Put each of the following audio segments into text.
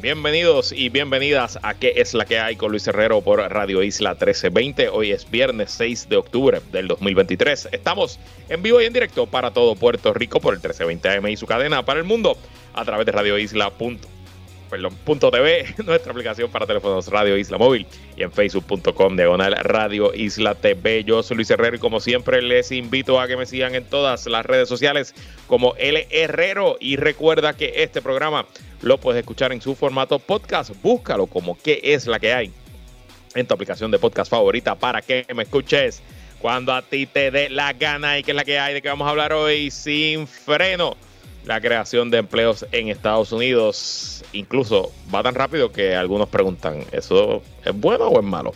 Bienvenidos y bienvenidas a ¿Qué es la que hay con Luis Herrero por Radio Isla 1320? Hoy es viernes 6 de octubre del 2023. Estamos en vivo y en directo para todo Puerto Rico por el 1320 AM y su cadena para el mundo a través de radioisla.com perdón, punto TV, nuestra aplicación para teléfonos Radio Isla Móvil y en facebook.com diagonal Radio Isla TV. Yo soy Luis Herrero y como siempre les invito a que me sigan en todas las redes sociales como L Herrero. Y recuerda que este programa lo puedes escuchar en su formato podcast. Búscalo como qué es la que hay en tu aplicación de podcast favorita para que me escuches cuando a ti te dé la gana y que es la que hay. De que vamos a hablar hoy sin freno la creación de empleos en Estados Unidos. Incluso va tan rápido que algunos preguntan, ¿eso es bueno o es malo?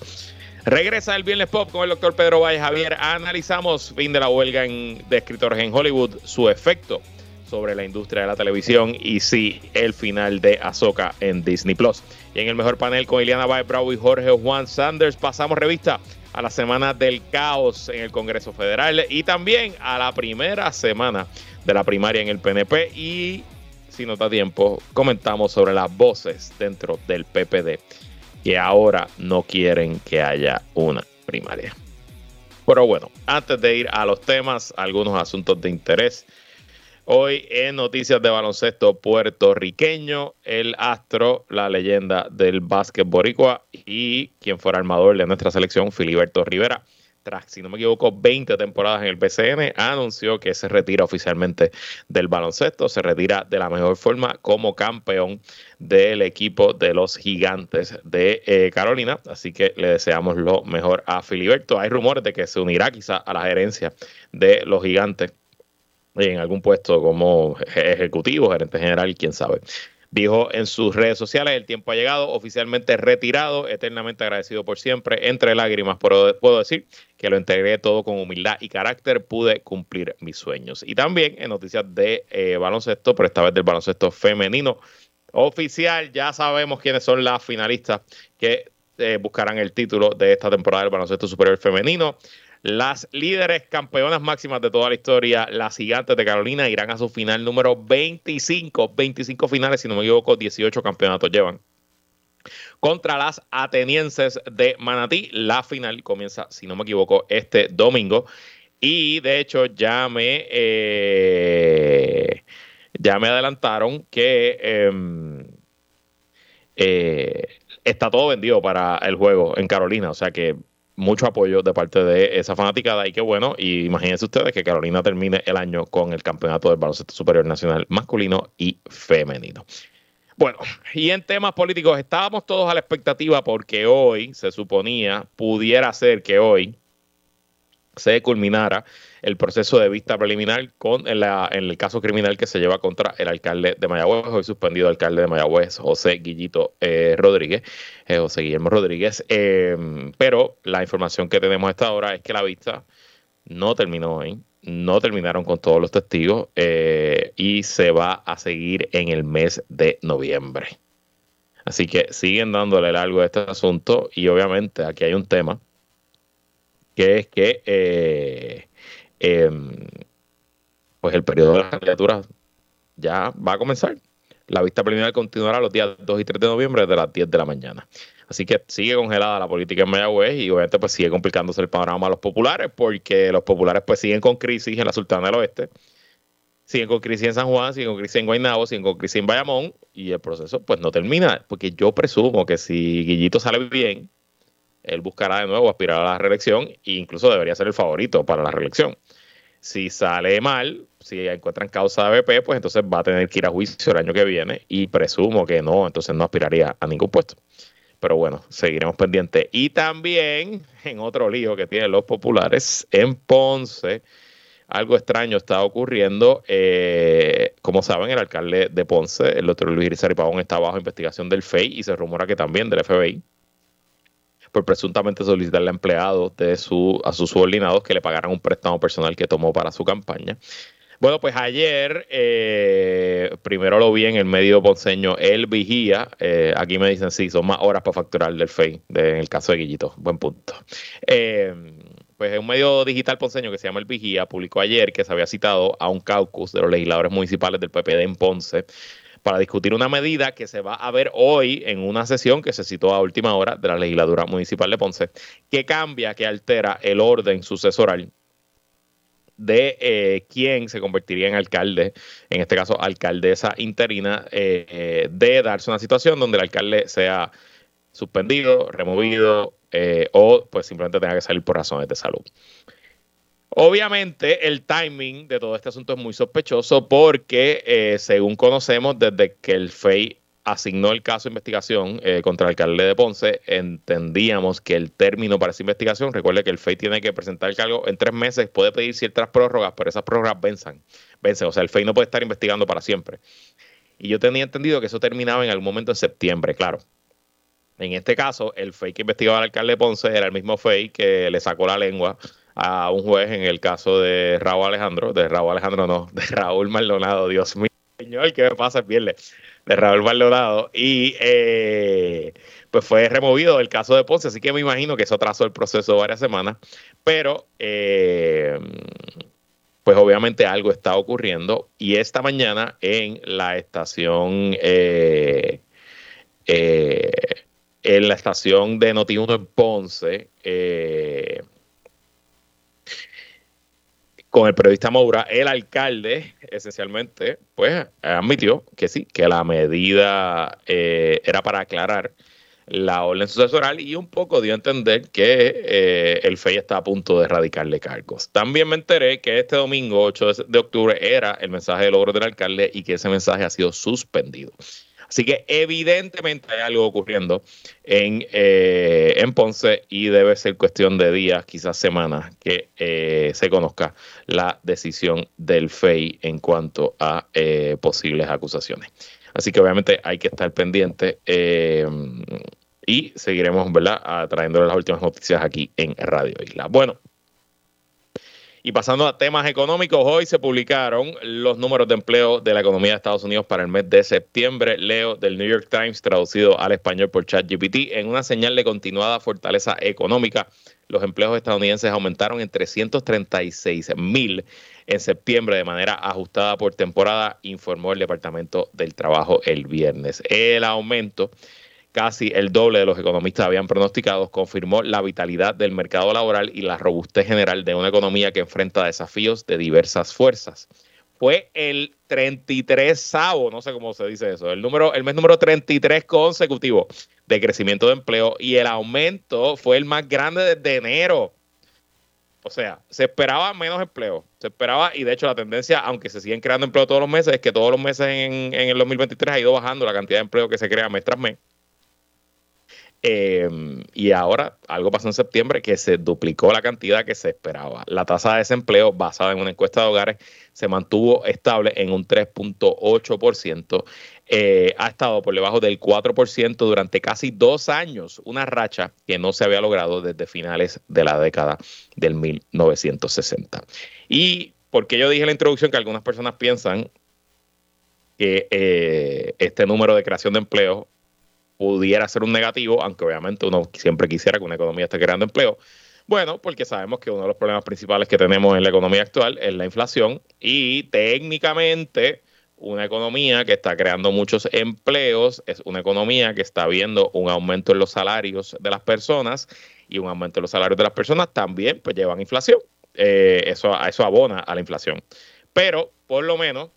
Regresa el Viernes Pop con el doctor Pedro Valle Javier. Analizamos fin de la huelga de escritores en Hollywood, su efecto sobre la industria de la televisión y sí, el final de Azoka en Disney Plus. Y en el mejor panel con Ileana Baez Bravo y Jorge Juan Sanders pasamos revista a la semana del caos en el Congreso Federal y también a la primera semana de la primaria en el PNP y si no da tiempo comentamos sobre las voces dentro del PPD que ahora no quieren que haya una primaria. Pero bueno, antes de ir a los temas, algunos asuntos de interés. Hoy en noticias de baloncesto puertorriqueño, el astro, la leyenda del básquet boricua y quien fuera armador de nuestra selección, Filiberto Rivera, tras, si no me equivoco, 20 temporadas en el BCN, anunció que se retira oficialmente del baloncesto, se retira de la mejor forma como campeón del equipo de los gigantes de eh, Carolina. Así que le deseamos lo mejor a Filiberto. Hay rumores de que se unirá quizá a la gerencia de los gigantes en algún puesto como ejecutivo, gerente general, quién sabe. Dijo en sus redes sociales, el tiempo ha llegado, oficialmente retirado, eternamente agradecido por siempre, entre lágrimas puedo, puedo decir que lo integré todo con humildad y carácter, pude cumplir mis sueños. Y también en noticias de eh, baloncesto, pero esta vez del baloncesto femenino oficial, ya sabemos quiénes son las finalistas que eh, buscarán el título de esta temporada del baloncesto superior femenino. Las líderes campeonas máximas de toda la historia, las gigantes de Carolina, irán a su final número 25. 25 finales, si no me equivoco, 18 campeonatos llevan. Contra las atenienses de Manatí, la final comienza, si no me equivoco, este domingo. Y de hecho, ya me, eh, ya me adelantaron que em, eh, está todo vendido para el juego en Carolina. O sea que mucho apoyo de parte de esa fanaticada y qué bueno. Y imagínense ustedes que Carolina termine el año con el campeonato del baloncesto superior nacional masculino y femenino. Bueno, y en temas políticos, estábamos todos a la expectativa porque hoy se suponía, pudiera ser que hoy se culminara el proceso de vista preliminar con en, el caso criminal que se lleva contra el alcalde de Mayagüez, hoy suspendido alcalde de Mayagüez, José Guillito eh, Rodríguez, eh, José Guillermo Rodríguez. Em, pero la información que tenemos a esta hora es que la vista no terminó hoy, no terminaron con todos los testigos eh, y se va a seguir en el mes de noviembre. Así que siguen dándole largo a este asunto y obviamente aquí hay un tema que es que Em, pues el periodo de las candidaturas ya va a comenzar. La vista preliminar continuará los días 2 y 3 de noviembre de las 10 de la mañana. Así que sigue congelada la política en Mayagüez y obviamente pues sigue complicándose el panorama a los populares porque los populares pues siguen con crisis en la Sultana del Oeste, siguen con crisis en San Juan, siguen con crisis en Guaynabo, siguen con crisis en Bayamón y el proceso pues no termina porque yo presumo que si Guillito sale bien, él buscará de nuevo aspirar a la reelección e incluso debería ser el favorito para la reelección. Si sale mal, si encuentran causa de BP, pues entonces va a tener que ir a juicio el año que viene y presumo que no, entonces no aspiraría a ningún puesto. Pero bueno, seguiremos pendientes. Y también en otro lío que tienen los populares, en Ponce, algo extraño está ocurriendo. Eh, como saben, el alcalde de Ponce, el doctor Luis Irizarry Pavón, está bajo investigación del FEI y se rumora que también del FBI por presuntamente solicitarle a empleados de su, a sus subordinados que le pagaran un préstamo personal que tomó para su campaña. Bueno, pues ayer, eh, primero lo vi en el medio ponceño El Vigía. Eh, aquí me dicen, sí, son más horas para facturar del FEI, en el caso de Guillito. Buen punto. Eh, pues un medio digital ponceño que se llama El Vigía publicó ayer que se había citado a un caucus de los legisladores municipales del PPD en Ponce para discutir una medida que se va a ver hoy en una sesión que se citó a última hora de la legislatura municipal de Ponce, que cambia, que altera el orden sucesoral de eh, quién se convertiría en alcalde, en este caso alcaldesa interina, eh, eh, de darse una situación donde el alcalde sea suspendido, removido o pues simplemente tenga que salir por razones de salud. Obviamente el timing de todo este asunto es muy sospechoso porque según conocemos desde que el FEI asignó el caso de investigación eh, contra el alcalde de Ponce, entendíamos que el término para esa investigación, recuerde que el FEI tiene que presentar el cargo en tres meses, puede pedir ciertas prórrogas, pero esas prórrogas vencen, vencen, o sea, el FEI no puede estar investigando para siempre. Y yo tenía entendido que eso terminaba en algún momento en septiembre, claro. En este caso, el FEI que investigaba al alcalde de Ponce era el mismo FEI que le sacó la lengua a un juez en el caso de Raúl Alejandro, de Raúl Alejandro no, de Raúl Maldonado, Dios mío, señor, ¿qué me pasa el de Raúl Maldonado y eh, pues fue removido del caso de Ponce, así que me imagino que eso atrasó el proceso varias semanas, pero eh, pues obviamente algo está ocurriendo y esta mañana en la estación eh, en la estación de Noti1 en Ponce con el periodista Moura, el alcalde esencialmente, pues admitió que sí, que la medida eh, era para aclarar la orden sucesoral y un poco dio a entender que eh, el FEI está a punto de erradicarle cargos. También me enteré que este domingo 8 de octubre era el mensaje de logro del alcalde y que ese mensaje ha sido suspendido. Así que evidentemente hay algo ocurriendo en, eh, en Ponce y debe ser cuestión de días, quizás semanas, que eh, se conozca la decisión del FEI en cuanto a eh, posibles acusaciones. Así que obviamente hay que estar pendiente y seguiremos, ¿verdad?, trayéndole las últimas noticias aquí en Radio Isla. Bueno, y pasando a temas económicos, hoy se publicaron los números de empleo de la economía de Estados Unidos para el mes de septiembre. Leo del New York Times, traducido al español por ChatGPT, en una señal de continuada fortaleza económica. Los empleos estadounidenses aumentaron en 336 mil en septiembre de manera ajustada por temporada, informó el Departamento del Trabajo el viernes. El aumento casi el doble de los economistas habían pronosticado, confirmó la vitalidad del mercado laboral y la robustez general de una economía que enfrenta desafíos de diversas fuerzas. Fue el 33 savo, no sé cómo se dice eso, el número, el mes número 33 consecutivo de crecimiento de empleo y el aumento fue el más grande desde enero. O sea, se esperaba menos empleo, se esperaba, y de hecho la tendencia, aunque se siguen creando empleo todos los meses, es que todos los meses en, en el 2023 ha ido bajando la cantidad de empleo que se crea mes tras mes. Em, y ahora algo pasó en septiembre que se duplicó la cantidad que se esperaba. La tasa de desempleo basada en una encuesta de hogares se mantuvo estable en un 3.8%. Eh, ha estado por debajo del 4% durante casi dos años, una racha que no se había logrado desde finales de la década del 1960. Y porque yo dije en la introducción que algunas personas piensan que eh, este número de creación de empleo pudiera ser un negativo, aunque obviamente uno siempre quisiera que una economía esté creando empleo. Bueno, porque sabemos que uno de los problemas principales que tenemos en la economía actual es la inflación y técnicamente una economía que está creando muchos empleos es una economía que está viendo un aumento en los salarios de las personas y un aumento en los salarios de las personas también pues llevan inflación. Eh, eso, eso abona a la inflación. Pero por lo menos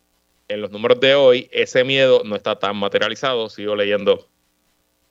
en los números de hoy ese miedo no está tan materializado. Sigo leyendo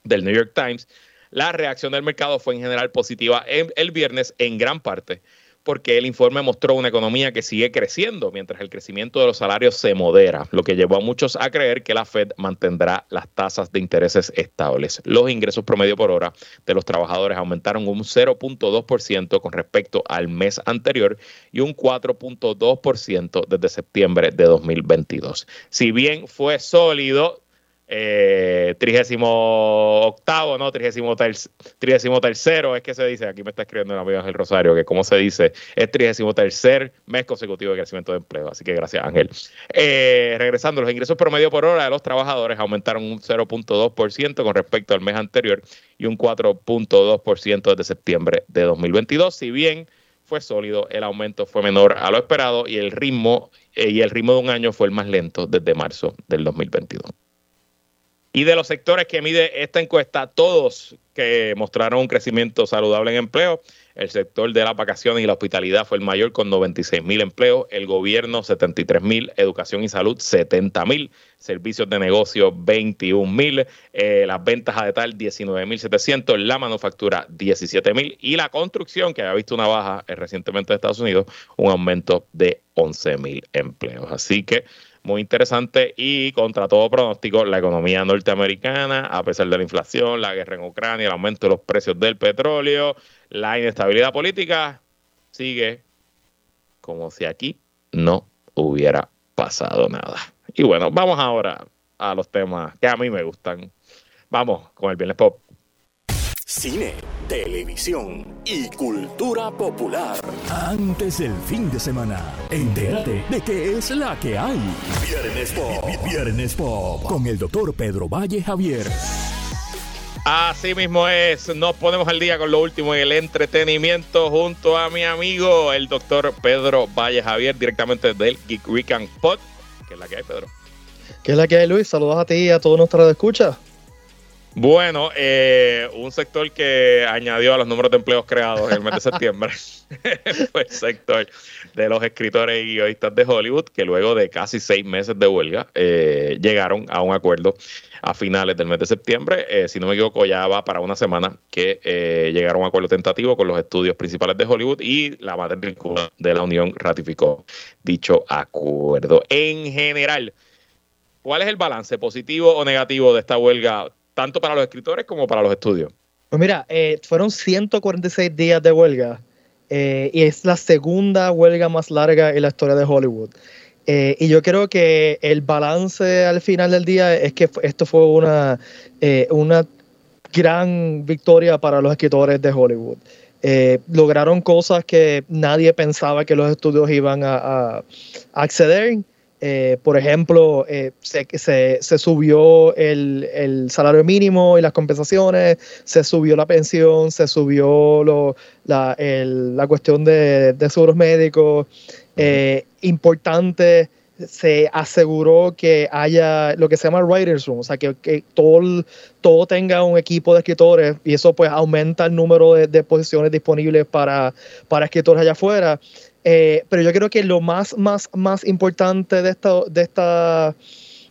del New York Times, la reacción del mercado fue en general positiva el, viernes en gran parte porque el informe mostró una economía que sigue creciendo mientras el crecimiento de los salarios se modera, lo que llevó a muchos a creer que la Fed mantendrá las tasas de intereses estables. Los ingresos promedio por hora de los trabajadores aumentaron un 0.2% con respecto al mes anterior y un 4.2% desde septiembre de 2022. Si bien fue sólido, eh, trigésimo octavo, ¿no? Trigésimo, tercero, es que se dice, aquí me está escribiendo el amigo Ángel Rosario, que como se dice, es trigésimo tercer mes consecutivo de crecimiento de empleo. Así que gracias, Ángel. Eh, regresando, los ingresos promedio por hora de los trabajadores aumentaron un 0.2% con respecto al mes anterior y un 4.2% desde septiembre de 2022. Si bien fue sólido, el aumento fue menor a lo esperado y el ritmo eh, y el ritmo de un año fue el más lento desde marzo del 2022. Y de los sectores que mide esta encuesta, todos que mostraron un crecimiento saludable en empleo, el sector de las vacaciones y la hospitalidad fue el mayor con 96 mil empleos, el gobierno 73 mil, educación y salud 70 mil, servicios de negocio 21 mil, eh, las ventas a detalle 19 mil 700, la manufactura 17 mil y la construcción, que ha visto una baja recientemente en Estados Unidos, un aumento de 11 mil empleos. Así que muy interesante y contra todo pronóstico, la economía norteamericana, a pesar de la inflación, la guerra en Ucrania, el aumento de los precios del petróleo, la inestabilidad política, sigue como si aquí no hubiera pasado nada. Y bueno, vamos ahora a los temas que a mí me gustan. Vamos con el Viernes Pop. Cine, televisión y cultura popular. Antes del fin de semana, entérate de qué es la que hay. Viernes Pop. Viernes Pop. Con el doctor Pedro Valle Javier. Así mismo es, nos ponemos al día con lo último en el entretenimiento junto a mi amigo, el doctor Pedro Valle Javier, directamente del Geek Weekend Pod. ¿Qué es la que hay, Pedro? ¿Qué es la que hay, Luis? Saludos a ti y a todos nuestros escuchas. Bueno, eh, un sector que añadió a los números de empleos creados en el mes de septiembre fue el sector de los escritores y guionistas de Hollywood, que luego de casi seis meses de huelga eh, llegaron a un acuerdo a finales del mes de septiembre. Eh, si no me equivoco, ya va para una semana que llegaron a un acuerdo tentativo con los estudios principales de Hollywood y la matrícula de la Unión ratificó dicho acuerdo. En general, ¿cuál es el balance positivo o negativo de esta huelga? Tanto para los escritores como para los estudios. Pues mira, eh, fueron 146 días de huelga eh, y es la segunda huelga más larga en la historia de Hollywood. Eh, y yo creo que el balance al final del día es que esto fue una, una gran victoria para los escritores de Hollywood. lograron cosas que nadie pensaba que los estudios iban a, a acceder eh, por ejemplo, eh, se, se, subió el, salario mínimo y las compensaciones, se subió la pensión, se subió lo, la, la, cuestión de, de seguros médicos. Eh, importante, se aseguró que haya lo que se llama writers room, o sea, que, que todo, todo tenga un equipo de escritores y eso pues aumenta el número de, de posiciones disponibles para, para escritores allá afuera. Eh, pero yo creo que lo más, más, más importante de esta, de esta,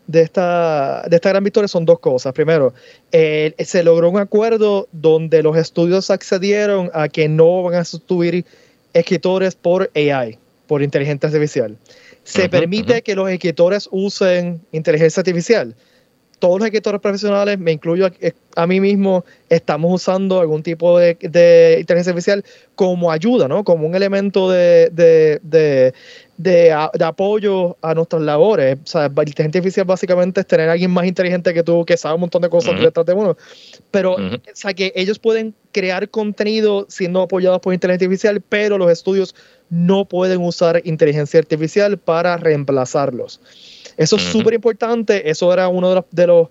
de esta, de esta gran victoria son dos cosas. Primero, eh, se logró un acuerdo donde los estudios accedieron a que no van a sustituir escritores por AI, por inteligencia artificial. Se permite que los escritores usen inteligencia artificial todos los escritores profesionales, me incluyo a, mí mismo, estamos usando algún tipo de, inteligencia artificial como ayuda, ¿no? Como un elemento de, de, apoyo a nuestras labores. O sea, inteligencia artificial básicamente es tener a alguien más inteligente que tú, que sabe un montón de cosas detrás de uno. Pero, o sea, que ellos pueden crear contenido siendo apoyados por inteligencia artificial, pero los estudios no pueden usar inteligencia artificial para reemplazarlos. Eso es súper importante, eso era uno de los, de los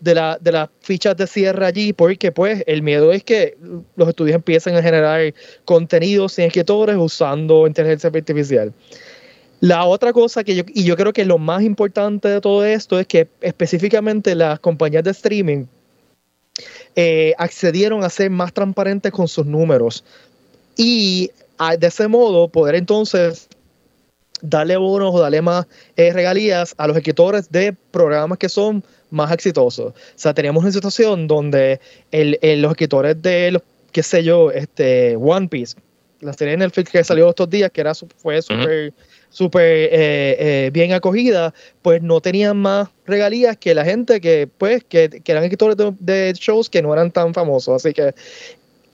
de, la, de las fichas de cierre allí, porque pues el miedo es que los estudios empiecen a generar contenidos sin escritores usando inteligencia artificial. La otra cosa que yo, y yo creo que lo más importante de todo esto es que específicamente las compañías de streaming eh, accedieron a ser más transparentes con sus números. Y de ese modo poder entonces darle bonos o darle más eh, regalías a los escritores de programas que son más exitosos. O sea, teníamos una situación donde el, los escritores de, los, qué sé yo, este, One Piece, la serie en Netflix que salió estos días, que era, fue súper super, eh, eh, bien acogida, pues no tenían más regalías que la gente que, pues, que, eran escritores de, de, shows que no eran tan famosos. Así que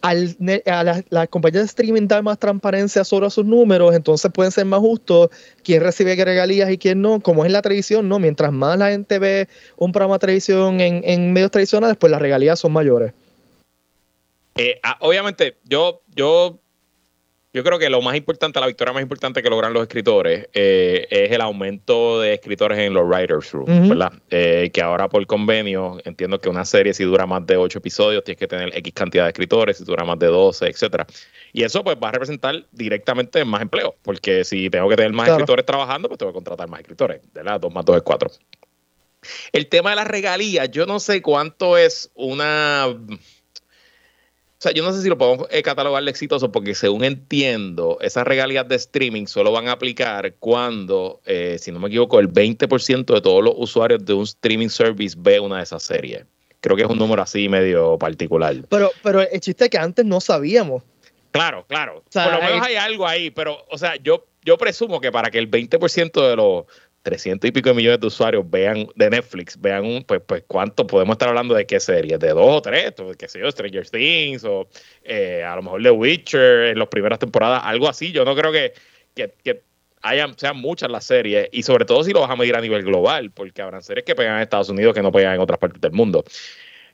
al, a las la compañías de streaming dar más transparencia sobre sus números, entonces pueden ser más justos quién recibe regalías y quién no, como es en la televisión, ¿no? Mientras más la gente ve un programa de televisión en, en medios tradicionales, pues las regalías son mayores. Eh, ah, obviamente, yo, yo yo creo que lo más importante, la victoria más importante que logran los escritores eh, es el aumento de escritores en los writers' room, ¿verdad? Eh, que ahora por convenio, entiendo que una serie si dura más de ocho episodios, tienes que tener X cantidad de escritores, si dura más de 12, etcétera. Y eso pues va a representar directamente más empleo, porque si tengo que tener más escritores trabajando, pues tengo que contratar más escritores, ¿verdad? Dos más dos es cuatro. El tema de las regalías, yo no sé cuánto es una o sea, yo no sé si lo podemos eh, catalogar de exitoso porque según entiendo, esas regalías de streaming solo van a aplicar cuando, eh, si no me equivoco, el 20% de todos los usuarios de un streaming service ve una de esas series. Creo que es un número así medio particular. Pero, pero el chiste es que antes no sabíamos. Claro, claro. Por lo menos hay algo ahí, pero, o sea, yo, yo presumo que para que el 20% de los 300 y pico de millones de usuarios vean de Netflix, vean un, pues, pues cuánto podemos estar hablando de qué series, de dos o tres, qué sé Stranger Things o eh, a lo mejor The Witcher en las primeras temporadas, algo así. Yo no creo que, que, que hayan, sean muchas las series y sobre todo si lo vas a medir a nivel global, porque habrán series que pegan en Estados Unidos que no pegan en otras partes del mundo.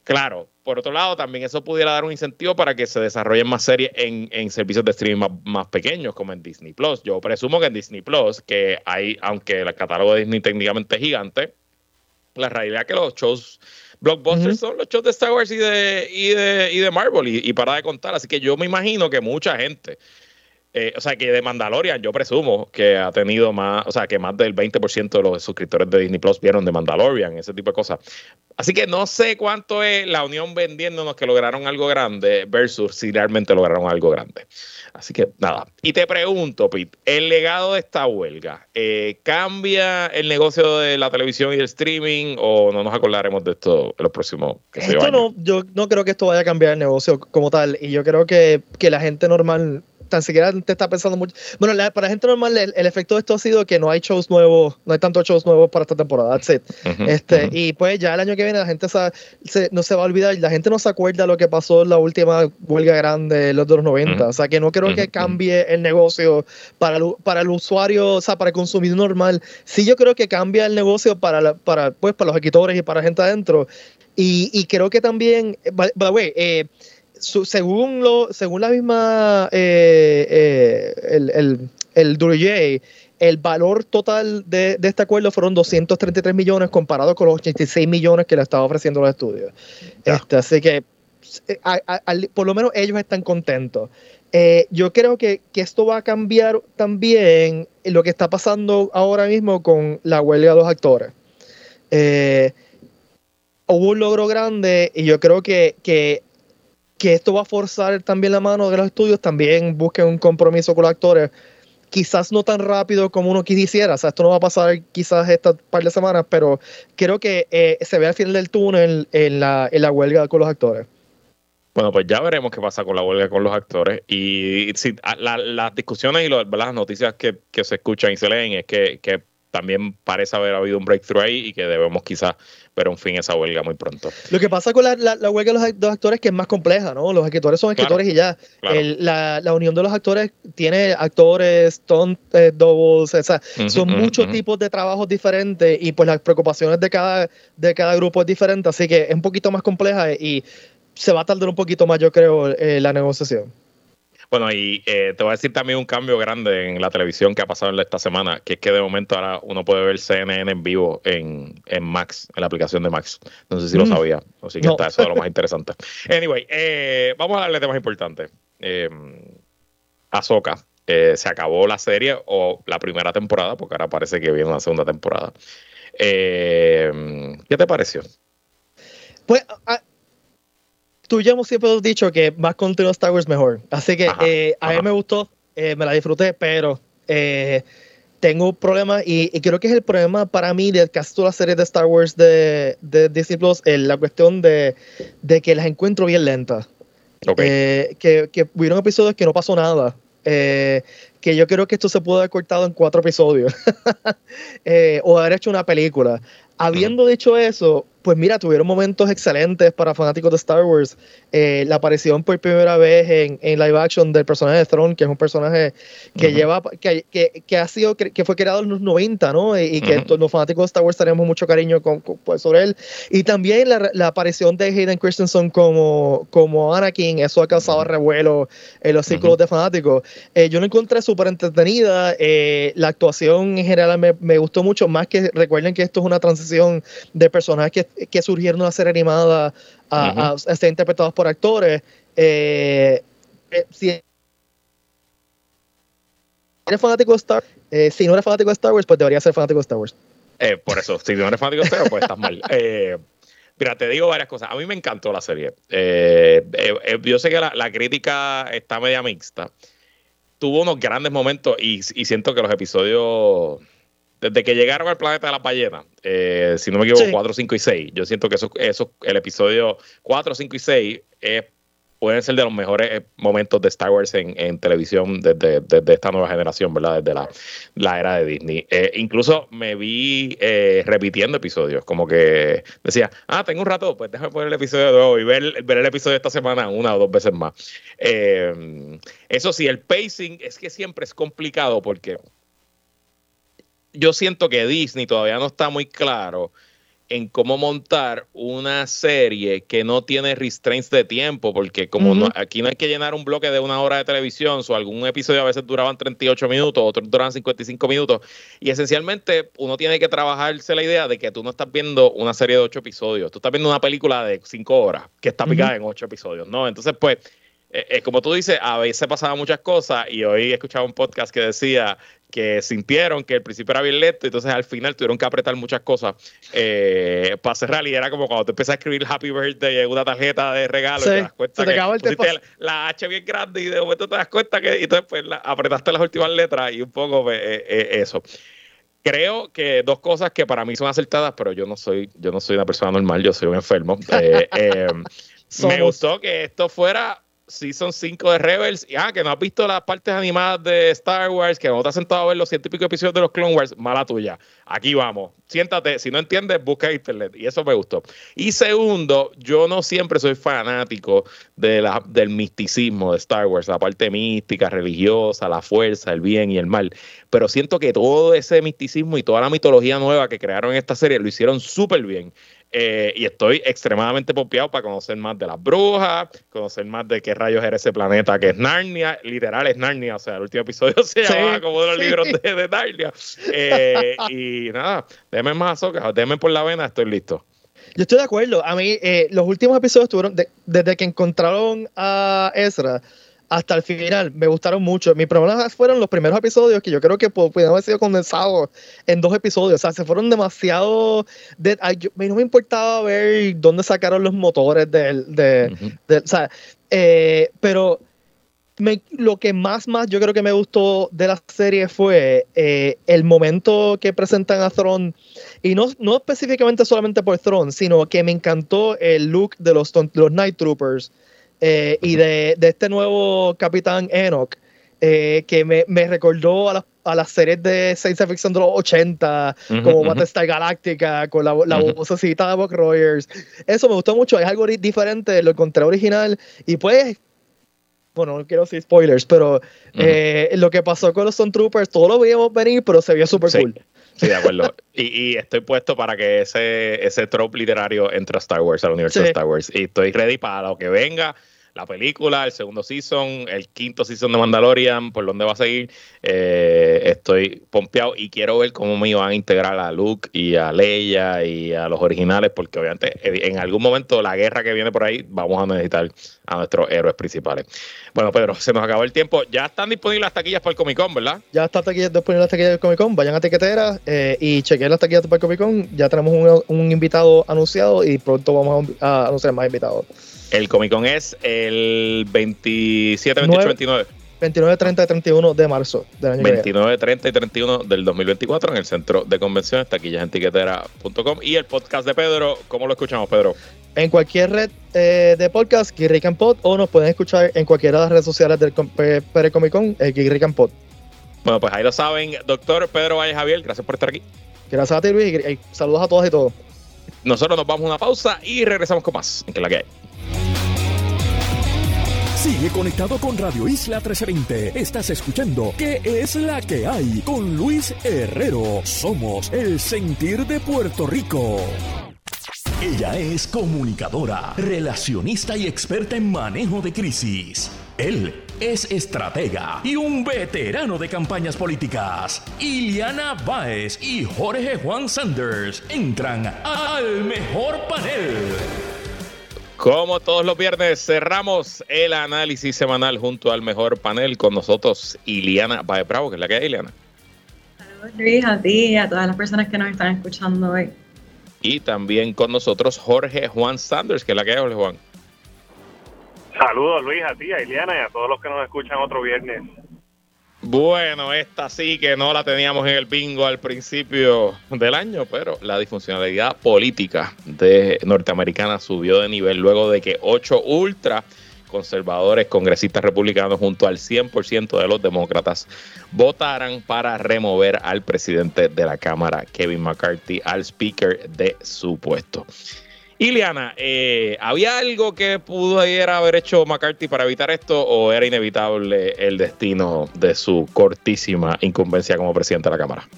Claro, por otro lado, también eso pudiera dar un incentivo para que se desarrollen más series en, servicios de streaming más, pequeños, como en Disney Plus. Yo presumo que en Disney Plus, que hay, aunque el catálogo de Disney técnicamente es gigante, la realidad es que los shows blockbusters son los shows de Star Wars y de, y de, y de Marvel, y, y para de contar. Así que yo me imagino que mucha gente eh, o sea, que de Mandalorian yo presumo que ha tenido más, o sea, que más del 20% de los suscriptores de Disney Plus vieron de Mandalorian, ese tipo de cosas. Así que no sé cuánto es la unión vendiéndonos que lograron algo grande versus si realmente lograron algo grande. Así que nada. Y te pregunto, Pete, el legado de esta huelga, eh, ¿cambia el negocio de la televisión y el streaming o no nos acordaremos de esto en los próximos que esto no, yo no creo que esto vaya a cambiar el negocio como tal. Y yo creo que, que la gente normal tan siquiera te está pensando mucho. Bueno, para la gente normal, el, efecto de esto ha sido que no hay shows nuevos, no hay tantos shows nuevos para esta temporada. That's it. este, Y pues ya el año que viene la gente se, no se va a olvidar, la gente no se acuerda lo que pasó en la última huelga grande, los de los 90. O sea, que no creo que cambie el negocio para el, para el usuario, o sea, para el consumidor normal. Sí, yo creo que cambia el negocio para, para, pues, para los escritores y para la gente adentro. Y, y creo que también, by, the way, eh, según, lo, según la misma, eh, eh, el, el, el el valor total de, este acuerdo fueron 233 millones comparado con los 86 millones que le estaba ofreciendo los estudios. Este, así que eh, por lo menos ellos están contentos. yo creo que, esto va a cambiar también lo que está pasando ahora mismo con la huelga de los actores. hubo un logro grande y yo creo que, que que esto va a forzar también la mano de los estudios, también busquen un compromiso con los actores. Quizás no tan rápido como uno quisiera, o sea, esto no va a pasar quizás estas par de semanas, pero creo que eh, se ve al final del túnel en la, huelga con los actores. Bueno, pues ya veremos qué pasa con la huelga con los actores. Y si, las discusiones y las noticias que, se escuchan y se leen es que también parece haber habido un breakthrough ahí y que debemos quizás ver un fin a esa huelga muy pronto. Lo que pasa con la, la, huelga de los, actores es que es más compleja, ¿no? Los escritores son escritores y ya. la, la, unión de los actores tiene actores, stunt eh, doubles, o sea, son muchos tipos de trabajos diferentes y pues las preocupaciones de cada, de cada grupo es diferente, así que es un poquito más compleja y se va a tardar un poquito más, yo creo, eh, la negociación. Bueno, y eh, te voy a decir también un cambio grande en la televisión que ha pasado en esta semana, que es que de momento ahora uno puede ver CNN en vivo en, Max, en la aplicación de Max. No sé si lo mm. sabía, así que está eso es lo más interesante. Anyway, eh, vamos a darle temas importantes. Eh, Ahsoka, eh, se acabó la serie o la primera temporada, porque ahora parece que viene una segunda temporada. ¿Qué te pareció? Pues tú ya hemos siempre dicho que más contenido de Star Wars mejor. Así que eh, a mí me gustó, eh, me la disfruté, pero eh, tengo problemas y, creo que es el problema para mí de casi todas las series de Star Wars de, de Disney Plus, la cuestión de, que las encuentro bien lentas. que, que hubieron episodios que no pasó nada. que yo creo que esto se pudo haber cortado en cuatro episodios o haber hecho una película. Habiendo dicho eso, pues mira, tuvieron momentos excelentes para fanáticos de Star Wars. Eh, la aparición por primera vez en, en, live action del personaje de Thrawn, que es un personaje que lleva, que, que, que, ha sido, que fue creado en los 90, ¿no? Y, que los fanáticos de Star Wars tenemos mucho cariño con, pues, sobre él. Y también la, la, aparición de Hayden Christensen como, como Anakin, eso ha causado revuelo en los círculos de fanáticos. Eh, yo la encontré súper entretenida. Eh, la actuación en general me, me, gustó mucho, más que recuerden que esto es una transición de personajes que, que surgieron a ser animada a, ser interpretados por actores. Eh, eh, si eres fanático de Star eh, si no eres fanático de Star Wars, pues debería ser fanático de Star Wars. por eso, si no eres fanático de Star Wars, pues estás mal. mira, te digo varias cosas. A mí me encantó la serie. yo sé que la, crítica está media mixta. Tuvo unos grandes momentos y, y siento que los episodios desde que llegaron al planeta de la ballena, eh, si no me equivoco, 4, 5 y 6, yo siento que eso, eso el episodio 4, 5 y 6 pueden ser de los mejores eh, momentos de Star Wars en, televisión desde, esta nueva generación, ¿verdad? Desde la, era de Disney. Eh, incluso me vi repitiendo episodios, como que decía, ah, tengo un rato, pues déjame poner el episodio de nuevo y ver, ver el episodio de esta semana una o dos veces más. eso sí, el pacing es que siempre es complicado porque yo siento que Disney todavía no está muy claro en cómo montar una serie que no tiene restraints de tiempo, porque como aquí no hay que llenar un bloque de una hora de televisión, o algún episodio a veces duraban 38 minutos, otros duraban 55 minutos, y esencialmente uno tiene que trabajarse la idea de que tú no estás viendo una serie de 8 episodios, tú estás viendo una película de 5 horas que está picada en 8 episodios, ¿no? Entonces, pues eh, eh, como tú dices, a veces pasaban muchas cosas y hoy he escuchado un podcast que decía que sintieron que el principio era bien lento, entonces al final tuvieron que apretar muchas cosas eh, para cerrar y era como cuando te empiezas a escribir Happy Birthday en una tarjeta de regalo y te das cuenta que la H bien grande y de momento te das cuenta que y entonces pues apretaste las últimas letras y un poco pues, eso. Creo que dos cosas que para mí son acertadas, pero yo no soy, yo no soy una persona normal, yo soy un enfermo. me gustó que esto fuera Season 5 de Rebels, y ah, que no has visto las partes animadas de Star Wars, que no te has sentado a ver los pico episodios de los Clone Wars, mala tuya. Aquí vamos. Siéntate, si no entiendes, busca internet. Y eso me gustó. Y segundo, yo no siempre soy fanático de la, del misticismo de Star Wars, la parte mística, religiosa, la fuerza, el bien y el mal. Pero siento que todo ese misticismo y toda la mitología nueva que crearon en esta serie lo hicieron súper bien. Eh, y estoy extremadamente pompeado para conocer más de las brujas, conocer más de qué rayos era ese planeta que es Narnia. Literal es Narnia, o sea, el último episodio se llama como de los libros de, Narnia. Eh, y nada, déme más azúcar, déme por la vena, estoy listo. Yo estoy de acuerdo. A mí, eh, los últimos episodios tuvieron, desde que encontraron a Ezra, hasta el final. Me gustaron mucho. Mis problemas fueron los primeros episodios que yo creo que pudieron haber sido condensados en dos episodios. O sea, se fueron demasiado. De, no me importaba ver dónde sacaron los motores del. De, o sea, eh, pero. lo que más, más yo creo que me gustó de la serie fue eh, el momento que presentan a Thrawn, y no, no específicamente solamente por Thrawn, sino que me encantó el look de los, los Night Troopers, eh, y de, este nuevo capitán Enoch, eh, que me, recordó a, las series de science fiction de los 80, como Battlestar Galactica, con la, la vocecita de Buck Rogers. Eso me gustó mucho, es algo diferente, lo encontré original y pues bueno, no quiero decir spoilers, pero eh, lo que pasó con los Stone Troopers, todo lo veíamos venir, pero se vio súper cool. Sí, de acuerdo. y, estoy puesto para que ese, ese trope literario entre a Star Wars, al universo de Star Wars. Y estoy ready para lo que venga la película, el segundo season, el quinto season de Mandalorian, por dónde va a seguir. Eh, estoy pompeado y quiero ver cómo me van a integrar a Luke y a Leia y a los originales, porque obviamente eh, en algún momento la guerra que viene por ahí vamos a necesitar a nuestros héroes principales. Bueno, Pedro, se nos acabó el tiempo. Ya están disponibles las taquillas para el Comic Con, ¿verdad? Ya están disponibles las taquillas del Comic Con. Vayan a Tiquetera eh, y chequen las taquillas para el Comic Con. Ya tenemos un, un invitado anunciado y pronto vamos a anunciar más invitados. El Comic Con es el 27, 28, 29. 29, 30 y 31 de marzo del año 29, 30 y 31 del 2024 en el centro de convenciones, taquillasentiquetera.com y el podcast de Pedro, ¿cómo lo escuchamos, Pedro? En cualquier red eh, de podcast, Geek and Pod, o nos pueden escuchar en cualquiera de las redes sociales del Pere Comic Con, eh, Geek and Pod. Bueno, pues ahí lo saben, doctor Pedro Valle Javier, gracias por estar aquí. Gracias a ti, Luis, y saludos a todos y todos. Nosotros nos vamos a una pausa y regresamos con más en que la que hay. Sigue conectado con Radio Isla 1320. Estás escuchando ¿Qué es la que hay? Con Luis Herrero. Somos el sentir de Puerto Rico. Ella es comunicadora, relacionista y experta en manejo de crisis. Él es estratega y un veterano de campañas políticas. Iliana Báez y Jorge Juan Sanders entran al mejor panel. Como todos los viernes, cerramos el análisis semanal junto al mejor panel con nosotros, Iliana Bae Bravo, que es la que hay, Iliana. Saludos, Luis, a ti y a todas las personas que nos están escuchando hoy. Y también con nosotros, Jorge Juan Sanders, que es la que hay, Jorge Juan. Saludos, Luis, a ti, a Iliana y a todos los que nos escuchan otro viernes. Bueno, esta sí que no la teníamos en el bingo al principio del año, pero la disfuncionalidad política de norteamericana subió de nivel luego de que ocho ultra conservadores congresistas republicanos junto al 100% de los demócratas votaran para remover al presidente de la Cámara, Kevin McCarthy, al speaker de su puesto. Iliana, eh, ¿había algo que pudiera haber hecho McCarthy para evitar esto o era inevitable el destino de su cortísima incumbencia como presidente de la Cámara?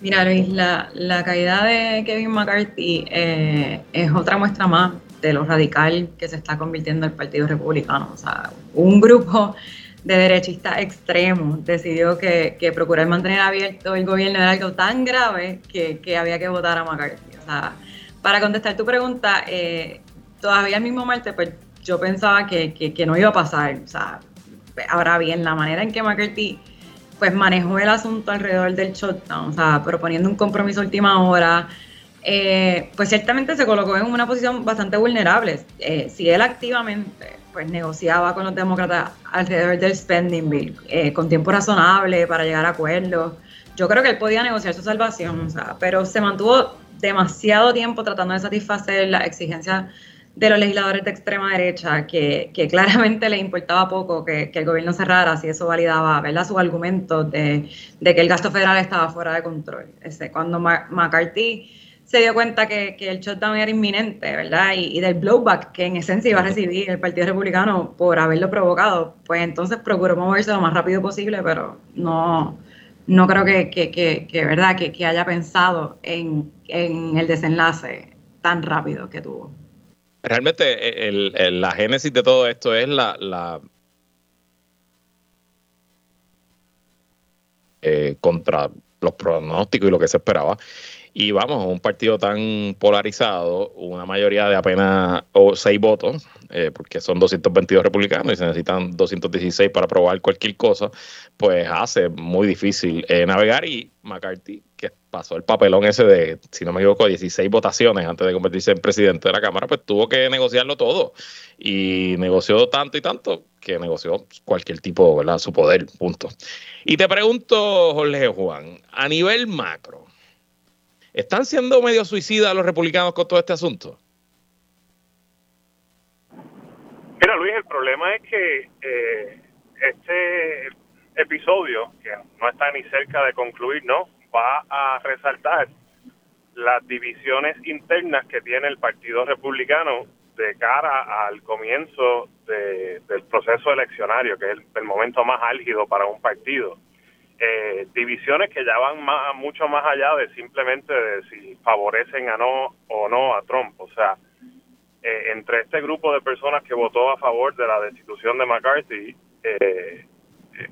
Mira, Luis, la, caída de Kevin McCarthy eh, es otra muestra más de lo radical que se está convirtiendo el Partido Republicano. O sea, un grupo de derechistas extremos decidió que, procurar mantener abierto el gobierno era algo tan grave que, que había que votar a McCarthy. O sea, para contestar tu pregunta, eh, todavía el mismo martes, pues yo pensaba que, no iba a pasar. O sea, ahora bien, la manera en que McCarthy pues manejó el asunto alrededor del shutdown, o sea, proponiendo un compromiso a última hora, eh, pues ciertamente se colocó en una posición bastante vulnerable. Eh, si él activamente pues negociaba con los demócratas alrededor del spending bill, con tiempo razonable para llegar a acuerdos, yo creo que él podía negociar su salvación, o sea, pero se mantuvo demasiado tiempo tratando de satisfacer las exigencias de los legisladores de extrema derecha, que, claramente les importaba poco que, el gobierno cerrara, si eso validaba ¿verdad? sus argumentos de, que el gasto federal estaba fuera de control. Cuando McCarthy se dio cuenta que, el shutdown era inminente, ¿verdad? Y, y, del blowback que en esencia iba a recibir el Partido Republicano por haberlo provocado, pues entonces procuró moverse lo más rápido posible, pero no, no creo que, que, ¿verdad? Que, haya pensado en, el desenlace tan rápido que tuvo. Realmente el, la génesis de todo esto es la, la eh, contra los pronósticos y lo que se esperaba. Y vamos, un partido tan polarizado, una mayoría de apenas seis votos, eh, porque son 222 republicanos y se necesitan 216 para aprobar cualquier cosa, pues hace muy difícil eh, navegar. Y McCarthy, que pasó el papelón ese de, si no me equivoco, 16 votaciones antes de convertirse en presidente de la Cámara, pues tuvo que negociarlo todo. Y negoció tanto y tanto que negoció cualquier tipo, ¿verdad? Su poder, punto. Y te pregunto, Jorge Juan, a nivel macro, ¿Están siendo medio suicidas los republicanos con todo este asunto? Mira, Luis, el problema es que eh, este episodio, que no está ni cerca de concluir, ¿no? Va a resaltar las divisiones internas que tiene el Partido Republicano de cara al comienzo del proceso eleccionario, que es el momento más álgido para un partido. Eh, divisiones que ya van mucho más allá de simplemente de si favorecen a no o no a Trump. O sea, eh, entre este grupo de personas que votó a favor de la destitución de McCarthy, eh,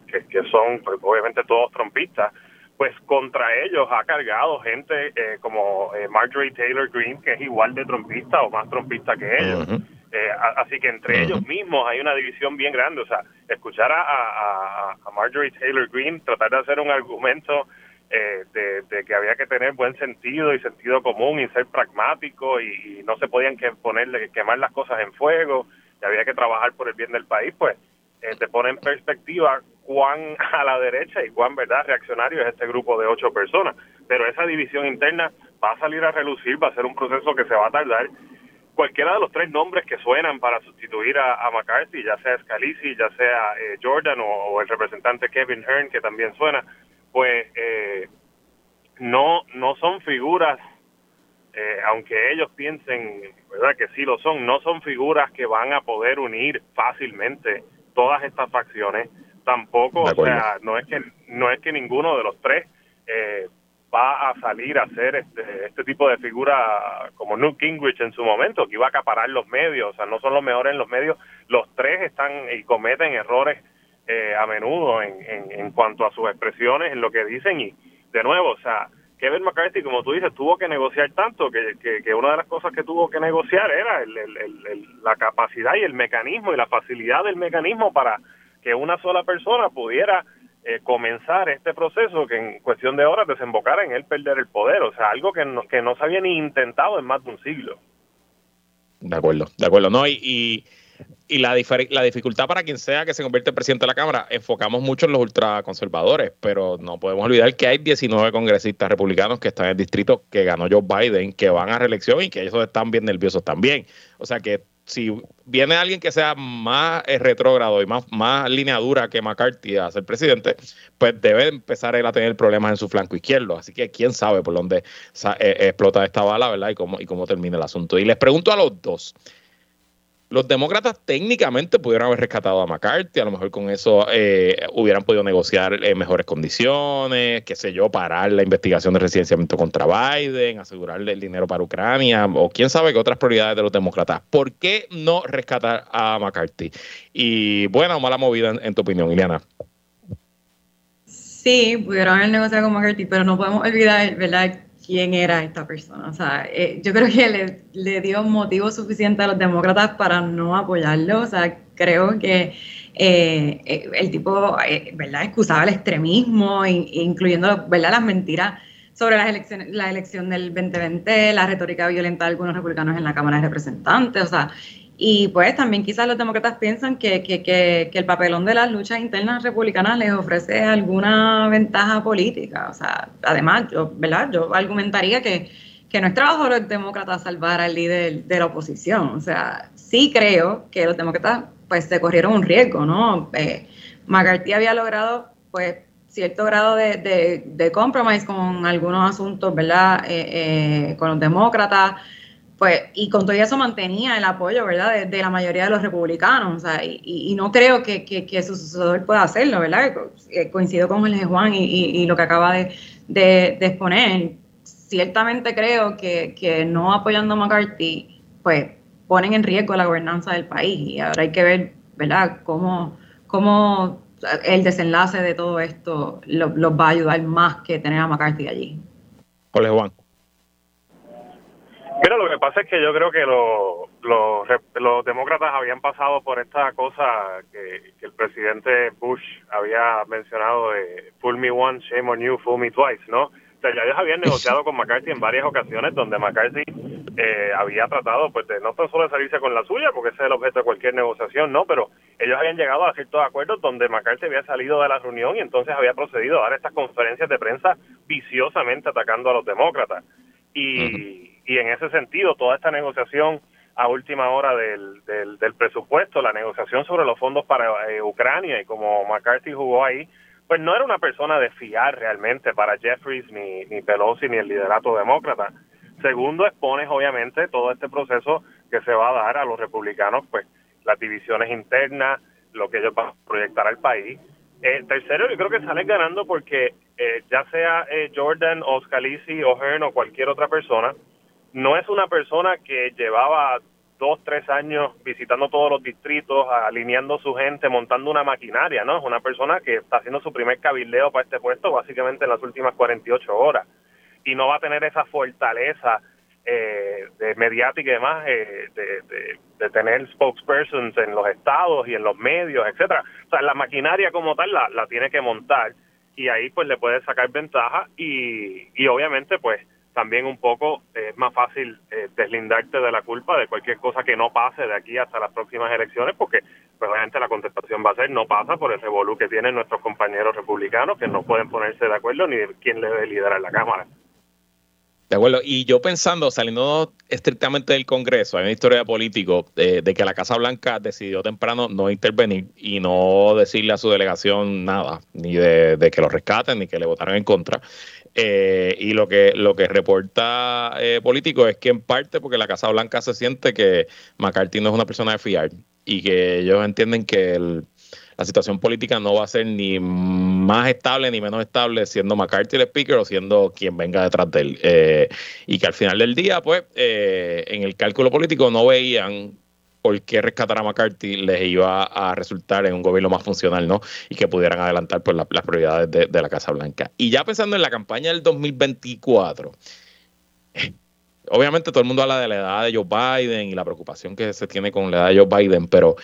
que, son pues, obviamente todos trumpistas, pues contra ellos ha cargado gente como Marjorie Taylor Greene, que es igual de trumpista o más trumpista que ellos. Eh, así que entre ellos mismos hay una división bien grande. O sea, escuchar a, Marjorie Taylor Greene tratar de hacer un argumento eh, de, que había que tener buen sentido y sentido común y ser pragmático y, no se podían que ponerle quemar las cosas en fuego y había que trabajar por el bien del país, pues eh, te pone en perspectiva cuán a la derecha y cuán verdad reaccionario es este grupo de ocho personas. Pero esa división interna va a salir a relucir, va a ser un proceso que se va a tardar cualquiera de los tres nombres que suenan para sustituir a, McCarthy, ya sea Scalisi, ya sea eh, Jordan o, el representante Kevin Hearn, que también suena, pues eh, no, no son figuras eh, aunque ellos piensen verdad que sí lo son, no son figuras que van a poder unir fácilmente todas estas facciones. Tampoco, o sea, no es que no es que ninguno de los tres eh, va a salir a ser este, este tipo de figura como Newt Gingrich en su momento, que iba a acaparar los medios, o sea, no son los mejores en los medios, los tres están y cometen errores eh, a menudo en, en, en cuanto a sus expresiones, en lo que dicen y de nuevo, o sea, Kevin McCarthy, como tú dices, tuvo que negociar tanto que, que, una de las cosas que tuvo que negociar era la capacidad y el mecanismo y la facilidad del mecanismo para que una sola persona pudiera eh, comenzar este proceso que en cuestión de horas desembocara en él perder el poder. O sea, algo que no, que no se había ni intentado en más de un siglo. De acuerdo, de acuerdo. No, y y la, la dificultad para quien sea que se convierte en presidente de la Cámara, enfocamos mucho en los ultraconservadores, pero no podemos olvidar que hay 19 congresistas republicanos que están en el distrito que ganó Joe Biden, que van a reelección y que ellos están bien nerviosos también. O sea que si viene alguien que sea más eh, retrógrado y más, más que McCarthy a ser presidente, pues debe empezar él a tener problemas en su flanco izquierdo. Así que quién sabe por dónde eh, explota esta bala, ¿verdad? Y cómo, y cómo termina el asunto. Y les pregunto a los dos. Los demócratas técnicamente pudieron haber rescatado a McCarthy, a lo mejor con eso eh, hubieran podido negociar en mejores condiciones, qué sé yo, parar la investigación de residenciamiento contra Biden, asegurarle el dinero para Ucrania, o quién sabe qué otras prioridades de los demócratas. ¿Por qué no rescatar a McCarthy? Y buena o mala movida en, tu opinión, Ileana. Sí, pudieron haber negociado con McCarthy, pero no podemos olvidar, ¿verdad? Quién era esta persona. O sea, eh, yo creo que le, dio motivo suficiente a los demócratas para no apoyarlo. O sea, creo que eh, eh, el tipo, ¿verdad?, excusaba el extremismo, incluyendo, ¿verdad?, las mentiras sobre las elecciones, la elección del 2020, la retórica violenta de algunos republicanos en la Cámara de Representantes. O sea, y pues también quizás los demócratas piensan que, que, que, que, el papelón de las luchas internas republicanas les ofrece alguna ventaja política. O sea, además, yo, ¿verdad? yo argumentaría que, no es trabajo de los demócratas salvar al líder de la oposición. O sea, sí creo que los demócratas pues se corrieron un riesgo, ¿no? Eh, McCarthy había logrado pues cierto grado de, de, de con algunos asuntos, ¿verdad? Eh, eh, con los demócratas pues, y con todo eso mantenía el apoyo, ¿verdad?, de, la mayoría de los republicanos, o sea, y, no creo que, su sucesor pueda hacerlo, ¿verdad? Eh, coincido con Jorge Juan y, lo que acaba de, exponer. Ciertamente creo que, no apoyando a McCarthy, pues, ponen en riesgo la gobernanza del país, y ahora hay que ver, ¿verdad?, cómo, cómo el desenlace de todo esto los va a ayudar más que tener a McCarthy allí. Jorge Juan. Mira, lo que pasa es que yo creo que los demócratas habían pasado por esta cosa que, el presidente Bush había mencionado de fool me once, shame on you, fool me twice, ¿no? O sea, ya ellos habían negociado con McCarthy en varias ocasiones donde McCarthy eh, había tratado pues de no tan solo salirse con la suya, porque ese es el objeto de cualquier negociación, ¿no? Pero ellos habían llegado a ciertos acuerdos donde McCarthy había salido de la reunión y entonces había procedido a dar estas conferencias de prensa viciosamente atacando a los demócratas. Y y en ese sentido toda esta negociación a última hora del, del, presupuesto, la negociación sobre los fondos para eh, Ucrania y como McCarthy jugó ahí, pues no era una persona de fiar realmente para Jeffries ni, ni Pelosi ni el liderato demócrata. Segundo, expones obviamente todo este proceso que se va a dar a los republicanos, pues las divisiones internas, lo que ellos van a proyectar al país. Eh, tercero, yo creo que salen ganando porque eh, ya sea Jordan o Scalisi o Hearn o cualquier otra persona, no es una persona que llevaba dos, tres años visitando todos los distritos, alineando su gente, montando una maquinaria, ¿no? Es una persona que está haciendo su primer cabildeo para este puesto básicamente en las últimas 48 horas y no va a tener esa fortaleza eh, de mediática y demás eh, de, de, tener spokespersons en los estados y en los medios, etcétera. O sea, la maquinaria como tal la, la tiene que montar y ahí pues le puede sacar ventaja y, y obviamente pues también un poco es más fácil eh, deslindarte de la culpa de cualquier cosa que no pase de aquí hasta las próximas elecciones, porque pues, obviamente la contestación va a ser no pasa por el revolú que tienen nuestros compañeros republicanos que no pueden ponerse de acuerdo ni de quién debe liderar la Cámara. De acuerdo, y yo pensando, saliendo estrictamente del Congreso, hay una historia política de, de, que la Casa Blanca decidió temprano no intervenir y no decirle a su delegación nada, ni de, que lo rescaten, ni que le votaran en contra. Eh, y lo que, lo que reporta eh, político es que en parte porque la Casa Blanca se siente que McCarthy no es una persona de fiar y que ellos entienden que el, la situación política no va a ser ni más estable ni menos estable siendo McCarthy el speaker o siendo quien venga detrás de él. Eh, y que al final del día, pues, eh, en el cálculo político no veían por qué rescatar a McCarthy les iba a resultar en un gobierno más funcional, ¿no? Y que pudieran adelantar pues, las prioridades de, la Casa Blanca. Y ya pensando en la campaña del 2024, obviamente todo el mundo habla de la edad de Joe Biden y la preocupación que se tiene con la edad de Joe Biden, pero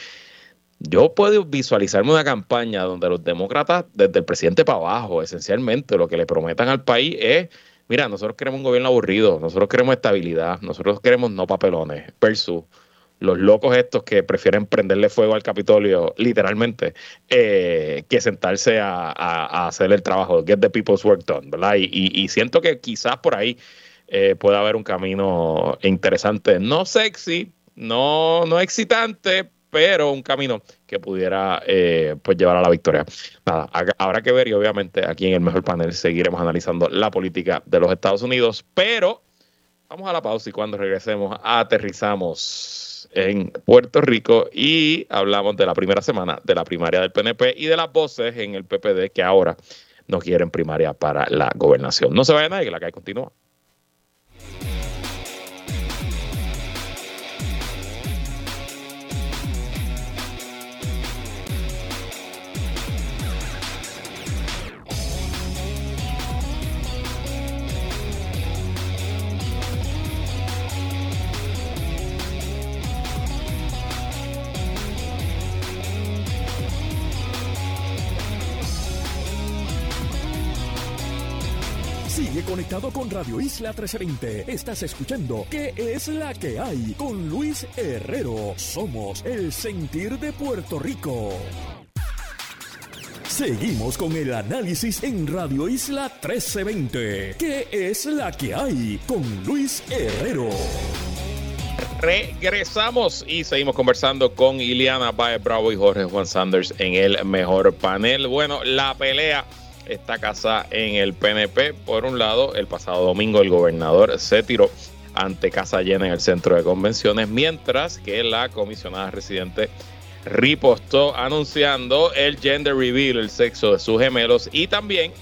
yo puedo visualizarme una campaña donde los demócratas, desde el presidente para abajo, esencialmente, lo que le prometan al país es, mira, nosotros queremos un gobierno aburrido, nosotros queremos estabilidad, nosotros queremos no papelones, versus los locos estos que prefieren prenderle fuego al Capitolio, literalmente, eh, que sentarse a, hacer el trabajo, get the people's work done, ¿verdad? Y, siento que quizás por ahí eh, pueda haber un camino interesante, no sexy, no, no excitante, pero un camino que pudiera eh, pues llevar a la victoria. Nada, habrá que ver y obviamente aquí en el mejor panel seguiremos analizando la política de los Estados Unidos, pero vamos a la pausa y cuando regresemos aterrizamos en Puerto Rico y hablamos de la primera semana de la primaria del PNP y de las voces en el PPD que ahora no quieren primaria para la gobernación. No se vaya nadie, que la calle continúa. Conectado con Radio Isla 1320. Estás escuchando ¿Qué es la que hay? Con Luis Herrero. Somos el sentir de Puerto Rico. Seguimos con el análisis en Radio Isla 1320. ¿Qué es la que hay? Con Luis Herrero. Regresamos y seguimos conversando con Iliana Baez Bravo y Jorge Juan Sanders en el mejor panel. Bueno, la pelea esta casa en el PNP. Por un lado, el pasado domingo el gobernador se tiró ante casa llena en el centro de convenciones, mientras que la comisionada residente ripostó anunciando el gender reveal, el sexo de sus gemelos y también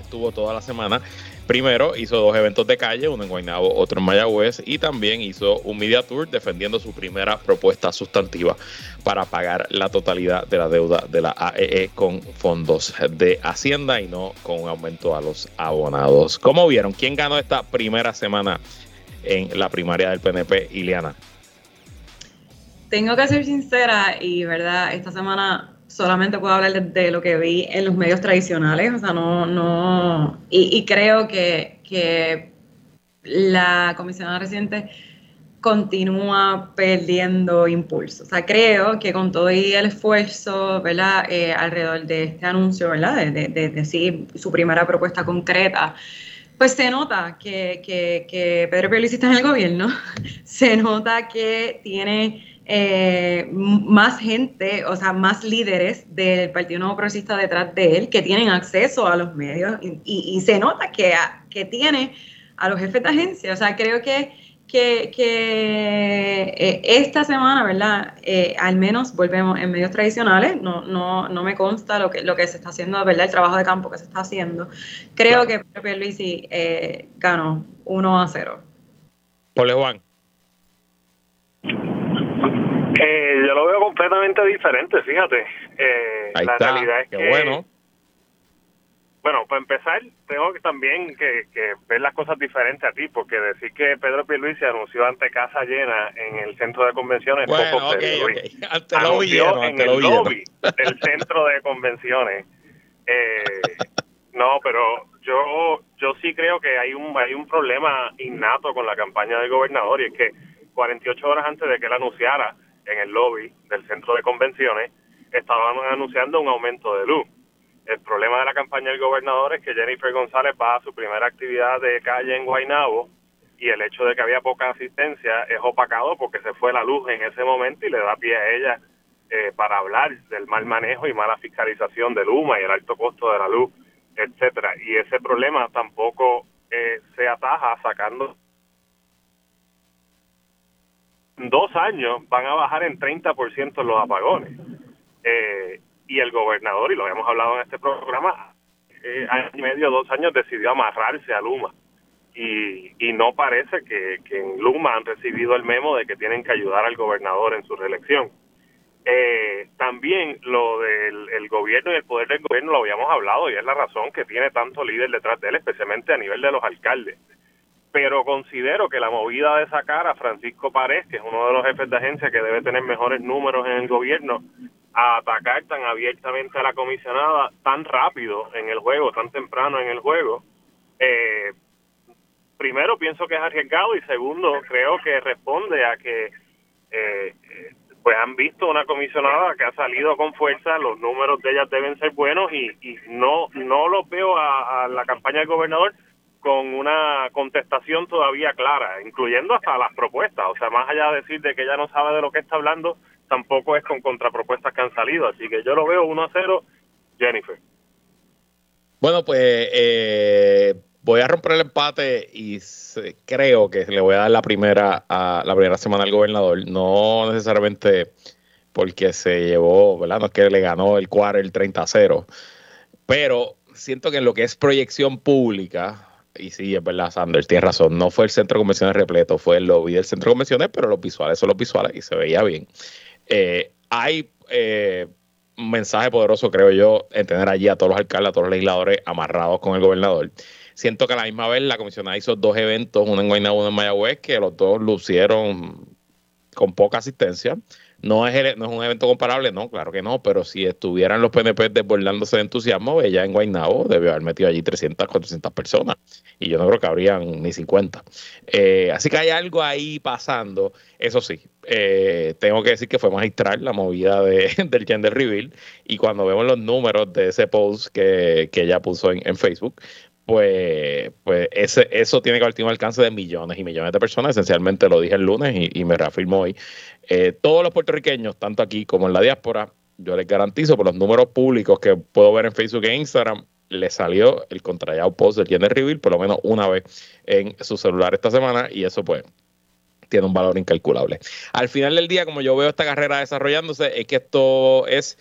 estuvo toda la semana Primero hizo dos eventos de calle, uno en Guaynabo, otro en Mayagüez, y también hizo un media tour defendiendo su primera propuesta sustantiva para pagar la totalidad de la deuda de la AEE e con fondos de Hacienda y no con un aumento a los abonados. ¿Cómo vieron? ¿Quién ganó esta primera semana en la primaria del PNP, Ileana? Tengo que ser sincera y, ¿verdad? Esta semana solamente puedo hablar de, lo que vi en los medios tradicionales, o sea, no, no, y, creo que, que, la comisionada reciente continúa perdiendo impulso. O sea, creo que con todo el esfuerzo, ¿verdad?, eh, alrededor de este anuncio, ¿verdad?, de, decir su primera propuesta concreta, pues se nota que, que, Pedro Pérez está en el gobierno, se nota que tiene eh, más gente, o sea, más líderes del Partido Nuevo Progresista detrás de él que tienen acceso a los medios y, se nota que, que tiene a los jefes de agencia. O sea, creo que, que, eh, esta semana, ¿verdad? Eh, al menos volvemos en medios tradicionales, no, no, no me consta lo que, lo que se está haciendo, ¿verdad? El trabajo de campo que se está haciendo. Creo que Pepe Luis eh, ganó 1 a 0. Ole Juan. Eh, yo lo veo completamente diferente, fíjate. Eh, la realidad es que, bueno. Bueno, para empezar, tengo que también que, ver las cosas diferentes a ti, porque decir que Pedro Pierluisi anunció ante casa llena en el centro de convenciones bueno, poco okay, anunció en el lobby del centro de convenciones. Eh, no, pero yo yo sí creo que hay un hay un problema innato con la campaña del gobernador y es que 48 horas antes de que él anunciara en el lobby del centro de convenciones estaban anunciando un aumento de luz. El problema de la campaña del gobernador es que Jennifer González va a su primera actividad de calle en Guaynabo y el hecho de que había poca asistencia es opacado porque se fue la luz en ese momento y le da pie a ella eh, para hablar del mal manejo y mala fiscalización de Luma y el alto costo de la luz, etcétera. Y ese problema tampoco eh, se ataja sacando dos años van a bajar en 30% los apagones. Eh, y el gobernador, y lo habíamos hablado en este programa, eh, año y medio, dos años decidió amarrarse a Luma. Y, y no parece que, en Luma han recibido el memo de que tienen que ayudar al gobernador en su reelección. Eh, también lo del el gobierno y el poder del gobierno lo habíamos hablado y es la razón que tiene tanto líder detrás de él, especialmente a nivel de los alcaldes. Pero considero que la movida de sacar a Francisco Párez, que es uno de los jefes de agencia que debe tener mejores números en el gobierno, a atacar tan abiertamente a la comisionada tan rápido en el juego, tan temprano en el juego, eh, primero pienso que es arriesgado y segundo creo que responde a que eh, pues han visto una comisionada que ha salido con fuerza, los números de ella deben ser buenos y, y no no los veo a, a, la campaña del gobernador con una contestación todavía clara, incluyendo hasta las propuestas, o sea, más allá de decir de que ella no sabe de lo que está hablando, tampoco es con contrapropuestas que han salido, así que yo lo veo 1 a 0, Jennifer. Bueno, pues eh, voy a romper el empate y creo que le voy a dar la primera a la primera semana al gobernador, no necesariamente porque se llevó, ¿verdad? No es que le ganó el cuarto el 30 a 0, pero siento que en lo que es proyección pública, y sí, es verdad, Sanders, tiene razón, no fue el centro de convenciones repleto, fue el lobby del centro de convenciones, pero los visuales son los visuales y se veía bien. Eh, hay eh, un mensaje poderoso, creo yo, en tener allí a todos los alcaldes, a todos los legisladores amarrados con el gobernador. Siento que a la misma vez la comisionada hizo dos eventos, uno en Guaynabo, uno en Mayagüez, que los dos lucieron con poca asistencia. No es, no es un evento comparable, no, claro que no, pero si estuvieran los PNP desbordándose de entusiasmo, ella en Guaynabo debió haber metido allí 300, 400 personas. Y yo no creo que habrían ni 50. Eh, así que hay algo ahí pasando. Eso sí, eh, tengo que decir que fue magistral la movida de, del gender reveal. Y cuando vemos los números de ese post que, que ella puso en, en Facebook, pues, pues ese, eso tiene que haber tenido alcance de millones y millones de personas. Esencialmente lo dije el lunes y, y me reafirmo hoy. Eh, todos los puertorriqueños, tanto aquí como en la diáspora, yo les garantizo por los números públicos que puedo ver en Facebook e Instagram, le salió el contrallado post del gender reveal por lo menos una vez en su celular esta semana y eso pues tiene un valor incalculable. Al final del día, como yo veo esta carrera desarrollándose, es que esto es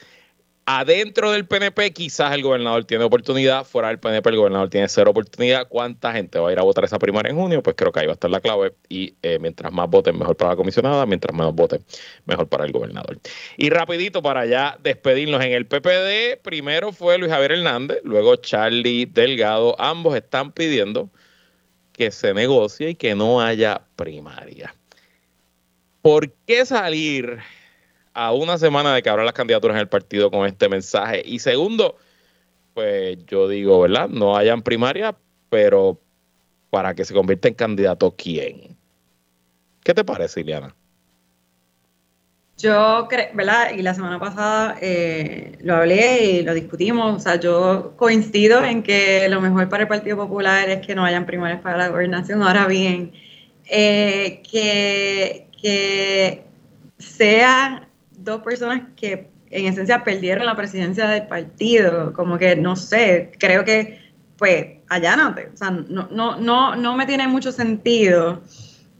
Adentro del PNP quizás el gobernador tiene oportunidad, fuera del PNP el gobernador tiene cero oportunidad. ¿Cuánta gente va a ir a votar esa primaria en junio? Pues creo que ahí va a estar la clave y eh, mientras más voten mejor para la comisionada, mientras menos voten mejor para el gobernador. Y rapidito para ya despedirnos en el PPD, primero fue Luis Javier Hernández, luego Charlie Delgado, ambos están pidiendo que se negocie y que no haya primaria. ¿Por qué salir a una semana de que abran las candidaturas en el partido con este mensaje. Y segundo, pues yo digo, ¿verdad? No hayan primaria, pero para que se convierta en candidato, ¿quién? ¿Qué te parece, Ileana? Yo creo, ¿verdad? Y la semana pasada eh, lo hablé y lo discutimos. O sea, yo coincido en que lo mejor para el Partido Popular es que no hayan primarias para la gobernación. Ahora bien, eh, que, que sea dos personas que en esencia perdieron la presidencia del partido, como que no sé, creo que pues allánate, o sea, no, no, no, no me tiene mucho sentido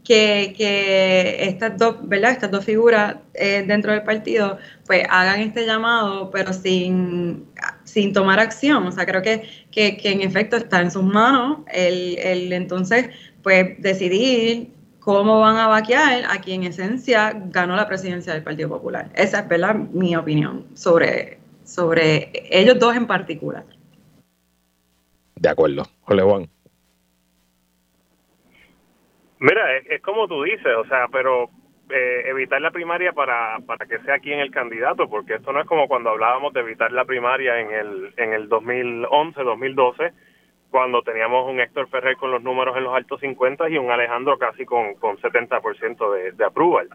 que, que estas dos, ¿verdad? Estas dos figuras eh, dentro del partido pues hagan este llamado, pero sin, sin tomar acción. O sea, creo que, que, que en efecto está en sus manos el, el entonces pues decidir cómo van a vaquear a quien en esencia ganó la presidencia del Partido Popular. Esa es ¿verdad? mi opinión sobre, sobre ellos dos en particular. De acuerdo. Jole Juan. Mira, es, es, como tú dices, o sea, pero eh, evitar la primaria para, para que sea quien el candidato, porque esto no es como cuando hablábamos de evitar la primaria en el, en el 2011, 2012, cuando teníamos un Héctor Ferrer con los números en los altos 50 y un Alejandro casi con, con 70% de, de approval.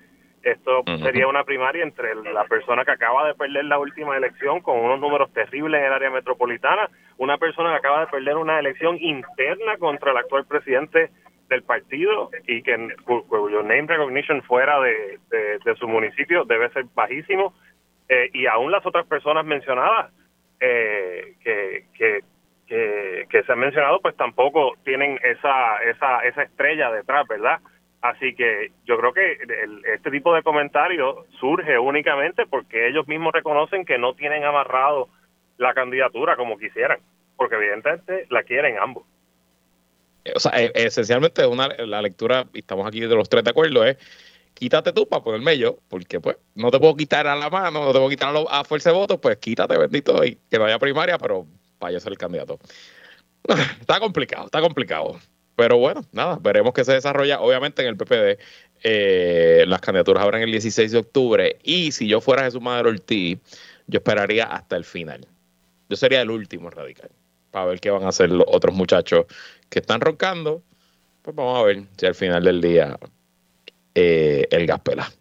Esto sería una primaria entre la persona que acaba de perder la última elección con unos números terribles en el área metropolitana, una persona que acaba de perder una elección interna contra el actual presidente del partido y que cuyo name recognition fuera de, su municipio debe ser bajísimo eh, y aún las otras personas mencionadas eh, que, que, que, se han mencionado pues tampoco tienen esa, esa, esa estrella detrás, ¿verdad? Así que yo creo que este tipo de comentarios surge únicamente porque ellos mismos reconocen que no tienen amarrado la candidatura como quisieran, porque evidentemente la quieren ambos. O sea, e, esencialmente una, la lectura, y estamos aquí de los tres de acuerdo, es quítate tú para ponerme yo, porque pues no te puedo quitar a la mano, no te puedo quitar a, fuerza de votos, pues quítate, bendito, y que no haya primaria, pero vaya a ser el candidato. Está complicado, está complicado. Pero bueno, nada, veremos que se desarrolla. Obviamente en el PPD eh, las candidaturas abren el 16 de octubre y si yo fuera Jesús Madero Ortiz, yo esperaría hasta el final. Yo sería el último radical para ver qué van a hacer los otros muchachos que están roncando. Pues vamos a ver si al final del día eh, el gas pela.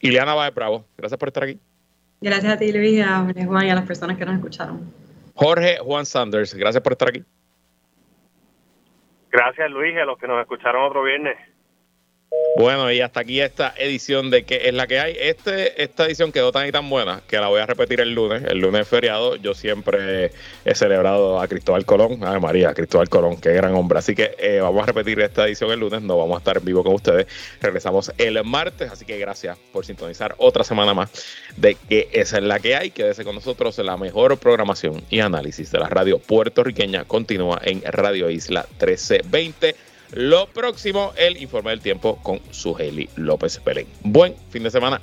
Ileana de Bravo, gracias por estar aquí. Gracias a ti, Luis, a Juan y a las personas que nos escucharon. Jorge Juan Sanders, gracias por estar aquí. Gracias Luis, a los que nos escucharon otro viernes. Bueno, y hasta aquí esta edición de que es la que hay. Este, esta edición quedó tan y tan buena que la voy a repetir el lunes. El lunes es feriado. Yo siempre he celebrado a Cristóbal Colón. Ay, María, Cristóbal Colón, qué gran hombre. Así que eh, vamos a repetir esta edición el lunes. No vamos a estar en vivo con ustedes. Regresamos el martes. Así que gracias por sintonizar otra semana más de que esa es la que hay. Quédese con nosotros. La mejor programación y análisis de la radio puertorriqueña continúa en Radio Isla 1320. Lo próximo, el informe del tiempo con Sugeli López Pelén. Buen fin de semana.